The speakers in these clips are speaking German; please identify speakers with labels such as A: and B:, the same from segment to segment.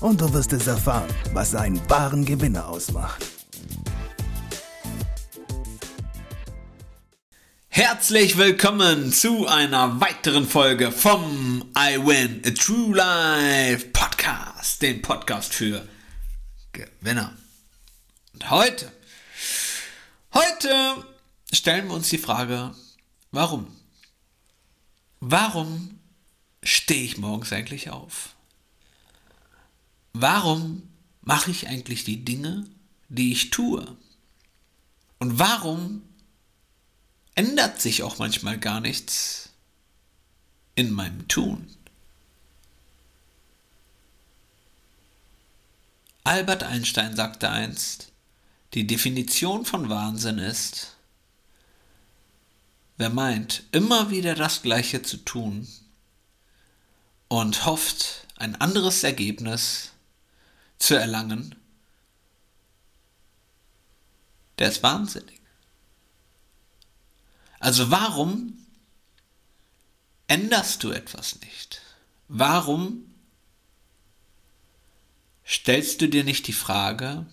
A: und du wirst es erfahren, was einen wahren Gewinner ausmacht.
B: Herzlich willkommen zu einer weiteren Folge vom I Win a True Life Podcast, dem Podcast für Gewinner. Und heute, heute stellen wir uns die Frage, warum? Warum stehe ich morgens eigentlich auf? Warum mache ich eigentlich die Dinge, die ich tue? Und warum ändert sich auch manchmal gar nichts in meinem Tun? Albert Einstein sagte einst, die Definition von Wahnsinn ist, wer meint, immer wieder das Gleiche zu tun und hofft, ein anderes Ergebnis zu erlangen, der ist wahnsinnig. Also warum änderst du etwas nicht? Warum stellst du dir nicht die Frage,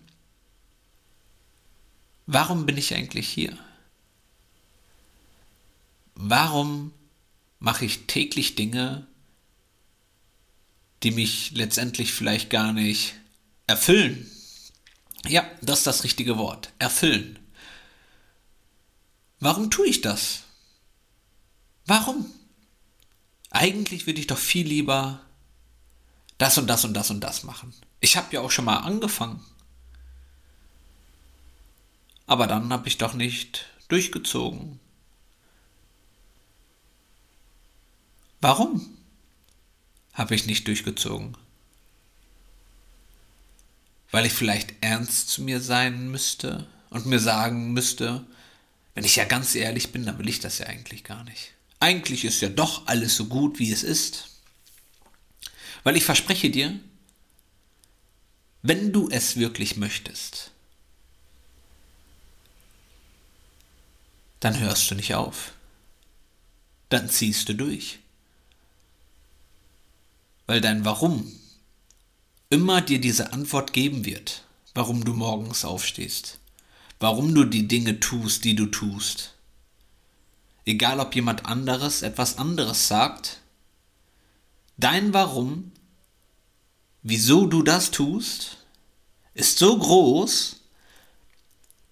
B: warum bin ich eigentlich hier? Warum mache ich täglich Dinge, die mich letztendlich vielleicht gar nicht erfüllen? Ja, das ist das richtige Wort. Erfüllen. Warum tue ich das? Warum? Eigentlich würde ich doch viel lieber das und das und das und das machen. Ich habe ja auch schon mal angefangen. Aber dann habe ich doch nicht durchgezogen. Warum habe ich nicht durchgezogen? Weil ich vielleicht ernst zu mir sein müsste und mir sagen müsste, wenn ich ja ganz ehrlich bin, dann will ich das ja eigentlich gar nicht. Eigentlich ist ja doch alles so gut, wie es ist. Weil ich verspreche dir, wenn du es wirklich möchtest, dann hörst du nicht auf. Dann ziehst du durch. Weil dein Warum immer dir diese Antwort geben wird, warum du morgens aufstehst, warum du die Dinge tust, die du tust. Egal ob jemand anderes etwas anderes sagt, dein Warum wieso du das tust, ist so groß,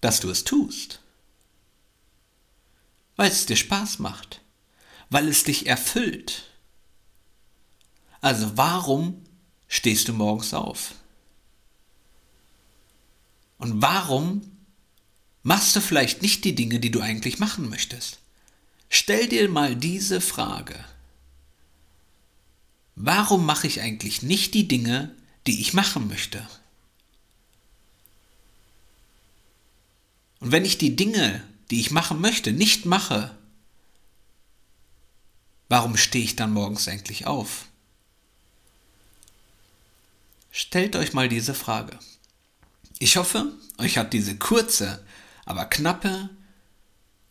B: dass du es tust. Weil es dir Spaß macht, weil es dich erfüllt. Also warum stehst du morgens auf? Und warum machst du vielleicht nicht die Dinge, die du eigentlich machen möchtest? Stell dir mal diese Frage. Warum mache ich eigentlich nicht die Dinge, die ich machen möchte? Und wenn ich die Dinge, die ich machen möchte, nicht mache, warum stehe ich dann morgens eigentlich auf? Stellt euch mal diese Frage. Ich hoffe, euch hat diese kurze, aber knappe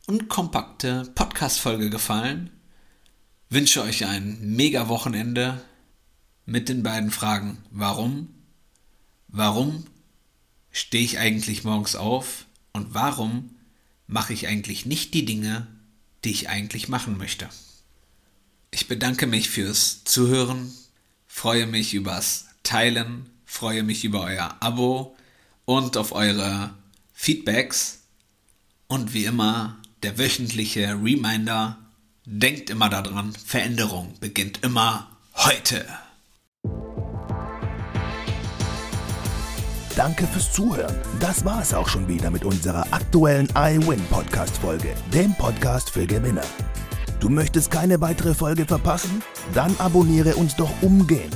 B: und kompakte Podcast-Folge gefallen wünsche euch ein mega Wochenende mit den beiden Fragen. Warum? Warum stehe ich eigentlich morgens auf? Und warum mache ich eigentlich nicht die Dinge, die ich eigentlich machen möchte? Ich bedanke mich fürs Zuhören, freue mich übers Teilen, freue mich über euer Abo und auf eure Feedbacks. Und wie immer der wöchentliche Reminder, Denkt immer daran, Veränderung beginnt immer heute.
A: Danke fürs Zuhören. Das war es auch schon wieder mit unserer aktuellen iWin Podcast Folge, dem Podcast für Gewinner. Du möchtest keine weitere Folge verpassen? Dann abonniere uns doch umgehend